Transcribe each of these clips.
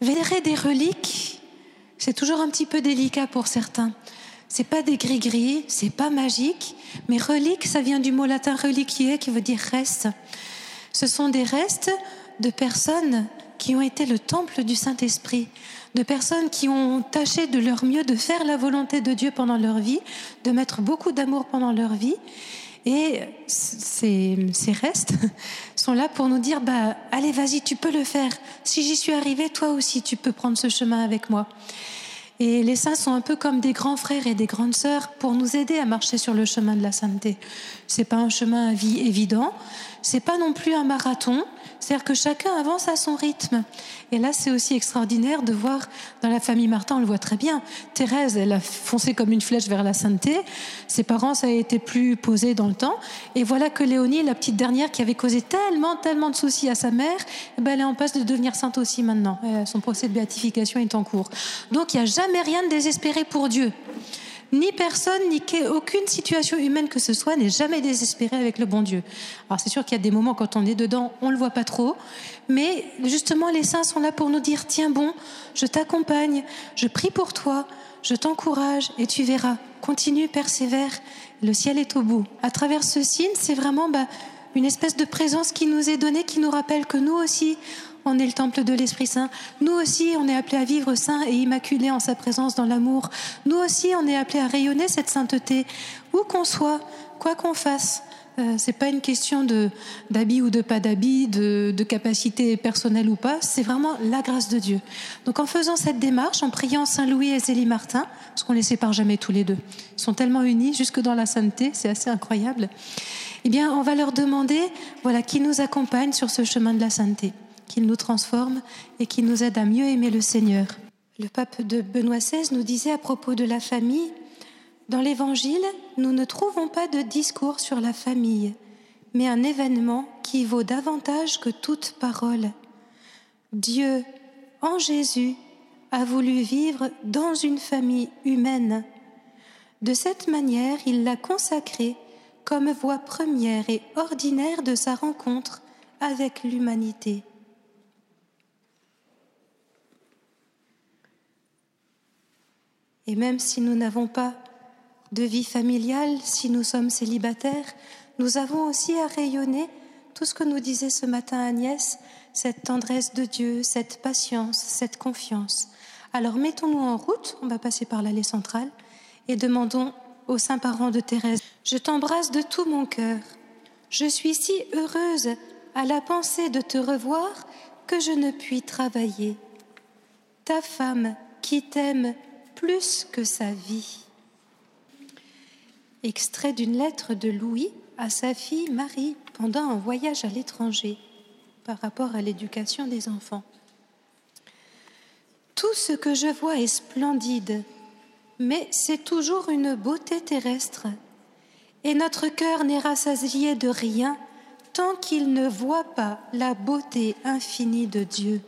Vénérer des reliques, c'est toujours un petit peu délicat pour certains. C'est pas des gris-gris, c'est pas magique, mais relique, ça vient du mot latin reliquier qui veut dire reste. Ce sont des restes de personnes qui ont été le temple du Saint-Esprit, de personnes qui ont tâché de leur mieux de faire la volonté de Dieu pendant leur vie, de mettre beaucoup d'amour pendant leur vie. Et ces, ces, restes sont là pour nous dire, bah, allez, vas-y, tu peux le faire. Si j'y suis arrivé, toi aussi, tu peux prendre ce chemin avec moi. Et les saints sont un peu comme des grands frères et des grandes sœurs pour nous aider à marcher sur le chemin de la sainteté. C'est pas un chemin à vie évident, c'est pas non plus un marathon, c'est-à-dire que chacun avance à son rythme. Et là, c'est aussi extraordinaire de voir dans la famille Martin, on le voit très bien. Thérèse, elle a foncé comme une flèche vers la sainteté. Ses parents, ça a été plus posé dans le temps. Et voilà que Léonie, la petite dernière qui avait causé tellement, tellement de soucis à sa mère, eh ben, elle est en passe de devenir sainte aussi maintenant. Son procès de béatification est en cours. Donc, il n'y a jamais rien de désespéré pour Dieu ni personne, ni aucune situation humaine que ce soit n'est jamais désespérée avec le bon Dieu. Alors c'est sûr qu'il y a des moments quand on est dedans, on le voit pas trop, mais justement les saints sont là pour nous dire tiens bon, je t'accompagne, je prie pour toi, je t'encourage et tu verras. Continue, persévère, le ciel est au bout. À travers ce signe, c'est vraiment bah, une espèce de présence qui nous est donnée, qui nous rappelle que nous aussi, on est le temple de l'Esprit Saint. Nous aussi, on est appelé à vivre saint et immaculé en sa présence dans l'amour. Nous aussi, on est appelé à rayonner cette sainteté, où qu'on soit, quoi qu'on fasse. Euh, c'est pas une question de d'habit ou de pas d'habit, de, de capacité personnelle ou pas. C'est vraiment la grâce de Dieu. Donc, en faisant cette démarche, en priant Saint Louis et Zélie Martin, parce qu'on les sépare jamais tous les deux, ils sont tellement unis jusque dans la sainteté, c'est assez incroyable. Eh bien, on va leur demander, voilà, qui nous accompagne sur ce chemin de la sainteté qu'il nous transforme et qu'il nous aide à mieux aimer le Seigneur. Le pape de Benoît XVI nous disait à propos de la famille, dans l'Évangile, nous ne trouvons pas de discours sur la famille, mais un événement qui vaut davantage que toute parole. Dieu, en Jésus, a voulu vivre dans une famille humaine. De cette manière, il l'a consacrée comme voie première et ordinaire de sa rencontre avec l'humanité. Et même si nous n'avons pas de vie familiale, si nous sommes célibataires, nous avons aussi à rayonner tout ce que nous disait ce matin Agnès, cette tendresse de Dieu, cette patience, cette confiance. Alors mettons-nous en route, on va passer par l'allée centrale, et demandons aux saints parents de Thérèse, je t'embrasse de tout mon cœur. Je suis si heureuse à la pensée de te revoir que je ne puis travailler. Ta femme qui t'aime plus que sa vie. Extrait d'une lettre de Louis à sa fille Marie pendant un voyage à l'étranger par rapport à l'éducation des enfants. Tout ce que je vois est splendide, mais c'est toujours une beauté terrestre, et notre cœur n'est rassasié de rien tant qu'il ne voit pas la beauté infinie de Dieu.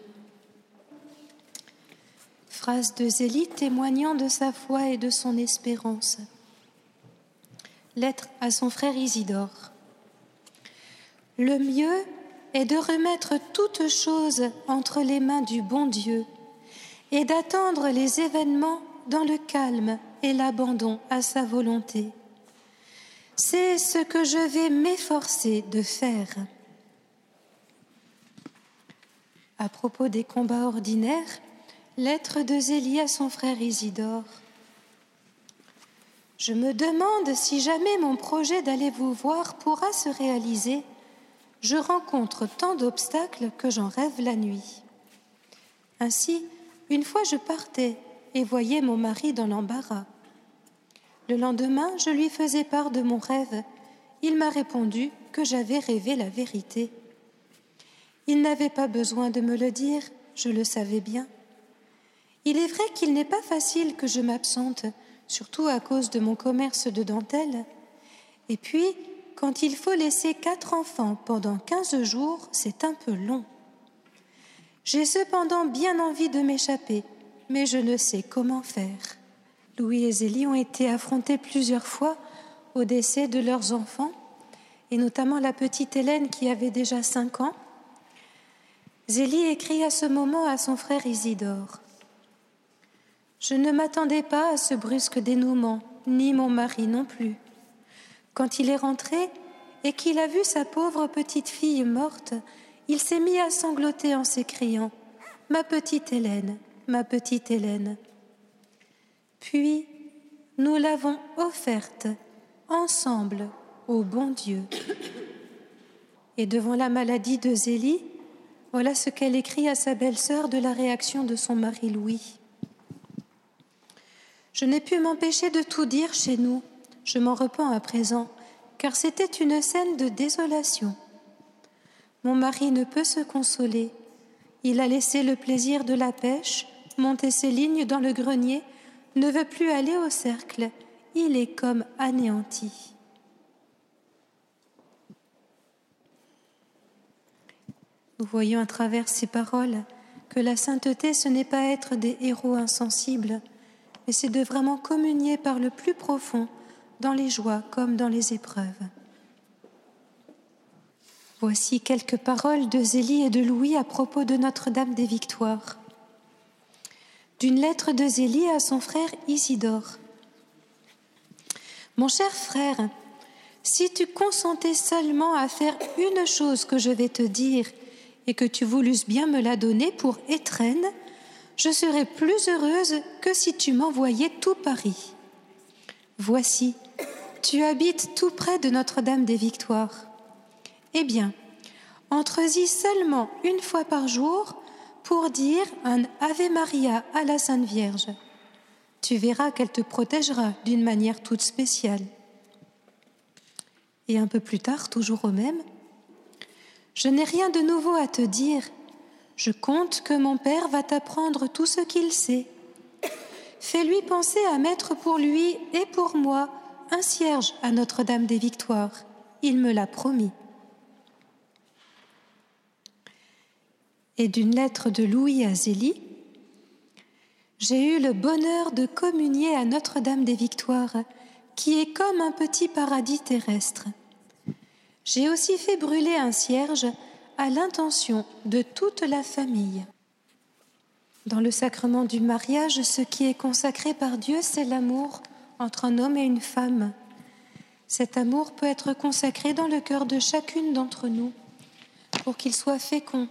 Phrase de Zélie témoignant de sa foi et de son espérance. Lettre à son frère Isidore. Le mieux est de remettre toutes choses entre les mains du bon Dieu et d'attendre les événements dans le calme et l'abandon à sa volonté. C'est ce que je vais m'efforcer de faire. À propos des combats ordinaires, Lettre de Zélie à son frère Isidore. Je me demande si jamais mon projet d'aller vous voir pourra se réaliser. Je rencontre tant d'obstacles que j'en rêve la nuit. Ainsi, une fois je partais et voyais mon mari dans l'embarras. Le lendemain, je lui faisais part de mon rêve. Il m'a répondu que j'avais rêvé la vérité. Il n'avait pas besoin de me le dire, je le savais bien. Il est vrai qu'il n'est pas facile que je m'absente, surtout à cause de mon commerce de dentelle. Et puis, quand il faut laisser quatre enfants pendant quinze jours, c'est un peu long. J'ai cependant bien envie de m'échapper, mais je ne sais comment faire. Louis et Zélie ont été affrontés plusieurs fois au décès de leurs enfants, et notamment la petite Hélène qui avait déjà cinq ans. Zélie écrit à ce moment à son frère Isidore. Je ne m'attendais pas à ce brusque dénouement, ni mon mari non plus. Quand il est rentré et qu'il a vu sa pauvre petite fille morte, il s'est mis à sangloter en s'écriant Ma petite Hélène, ma petite Hélène. Puis nous l'avons offerte ensemble au bon Dieu. Et devant la maladie de Zélie, voilà ce qu'elle écrit à sa belle-sœur de la réaction de son mari Louis. Je n'ai pu m'empêcher de tout dire chez nous, je m'en repens à présent, car c'était une scène de désolation. Mon mari ne peut se consoler. Il a laissé le plaisir de la pêche, monté ses lignes dans le grenier, ne veut plus aller au cercle. Il est comme anéanti. Nous voyons à travers ces paroles que la sainteté, ce n'est pas être des héros insensibles, mais c'est de vraiment communier par le plus profond dans les joies comme dans les épreuves. Voici quelques paroles de Zélie et de Louis à propos de Notre-Dame des Victoires. D'une lettre de Zélie à son frère Isidore. Mon cher frère, si tu consentais seulement à faire une chose que je vais te dire et que tu voulus bien me la donner pour étrenne, je serais plus heureuse que si tu m'envoyais tout Paris. Voici, tu habites tout près de Notre-Dame des Victoires. Eh bien, entre-y seulement une fois par jour pour dire un Ave Maria à la Sainte Vierge. Tu verras qu'elle te protégera d'une manière toute spéciale. Et un peu plus tard, toujours au même, Je n'ai rien de nouveau à te dire. Je compte que mon Père va t'apprendre tout ce qu'il sait. Fais-lui penser à mettre pour lui et pour moi un cierge à Notre-Dame des Victoires. Il me l'a promis. et d'une lettre de Louis à Zélie, j'ai eu le bonheur de communier à Notre-Dame des Victoires, qui est comme un petit paradis terrestre. J'ai aussi fait brûler un cierge à l'intention de toute la famille. Dans le sacrement du mariage, ce qui est consacré par Dieu, c'est l'amour entre un homme et une femme. Cet amour peut être consacré dans le cœur de chacune d'entre nous pour qu'il soit fécond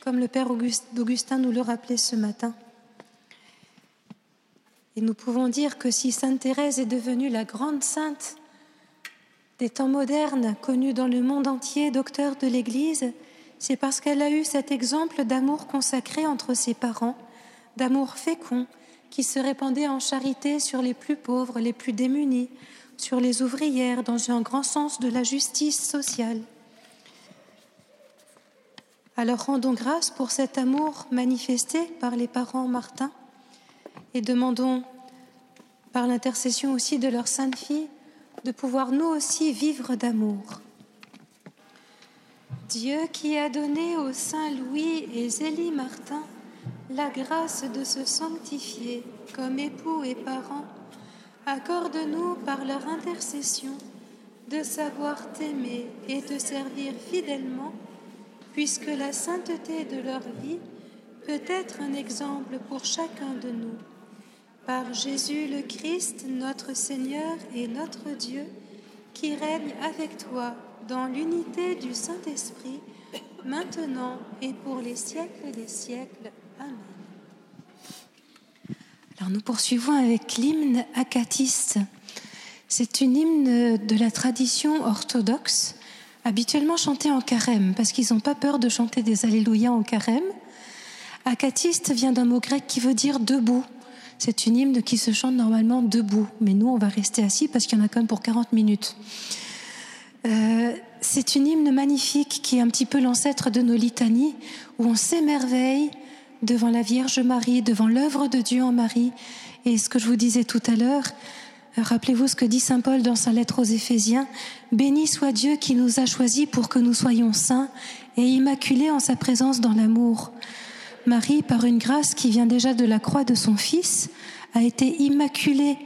comme le Père Augustin nous le rappelait ce matin. Et nous pouvons dire que si Sainte Thérèse est devenue la grande sainte des temps modernes, connue dans le monde entier, docteur de l'Église, c'est parce qu'elle a eu cet exemple d'amour consacré entre ses parents, d'amour fécond, qui se répandait en charité sur les plus pauvres, les plus démunis, sur les ouvrières, dans un grand sens de la justice sociale. Alors rendons grâce pour cet amour manifesté par les parents Martin et demandons par l'intercession aussi de leur sainte fille de pouvoir nous aussi vivre d'amour. Dieu qui a donné aux saints Louis et Zélie Martin la grâce de se sanctifier comme époux et parents, accorde-nous par leur intercession de savoir t'aimer et te servir fidèlement puisque la sainteté de leur vie peut être un exemple pour chacun de nous. Par Jésus le Christ, notre Seigneur et notre Dieu, qui règne avec toi dans l'unité du Saint-Esprit, maintenant et pour les siècles des siècles. Amen. Alors nous poursuivons avec l'hymne acatiste. C'est une hymne de la tradition orthodoxe habituellement chanté en carême, parce qu'ils n'ont pas peur de chanter des Alléluia en carême. Acatiste vient d'un mot grec qui veut dire debout. C'est une hymne qui se chante normalement debout, mais nous, on va rester assis parce qu'il y en a quand même pour 40 minutes. Euh, c'est une hymne magnifique qui est un petit peu l'ancêtre de nos litanies, où on s'émerveille devant la Vierge Marie, devant l'œuvre de Dieu en Marie. Et ce que je vous disais tout à l'heure, Rappelez-vous ce que dit Saint Paul dans sa lettre aux Éphésiens. Béni soit Dieu qui nous a choisis pour que nous soyons saints et immaculés en sa présence dans l'amour. Marie, par une grâce qui vient déjà de la croix de son Fils, a été immaculée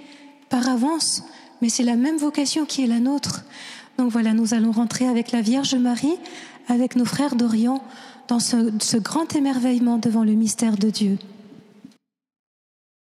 par avance, mais c'est la même vocation qui est la nôtre. Donc voilà, nous allons rentrer avec la Vierge Marie, avec nos frères d'Orient, dans ce, ce grand émerveillement devant le mystère de Dieu.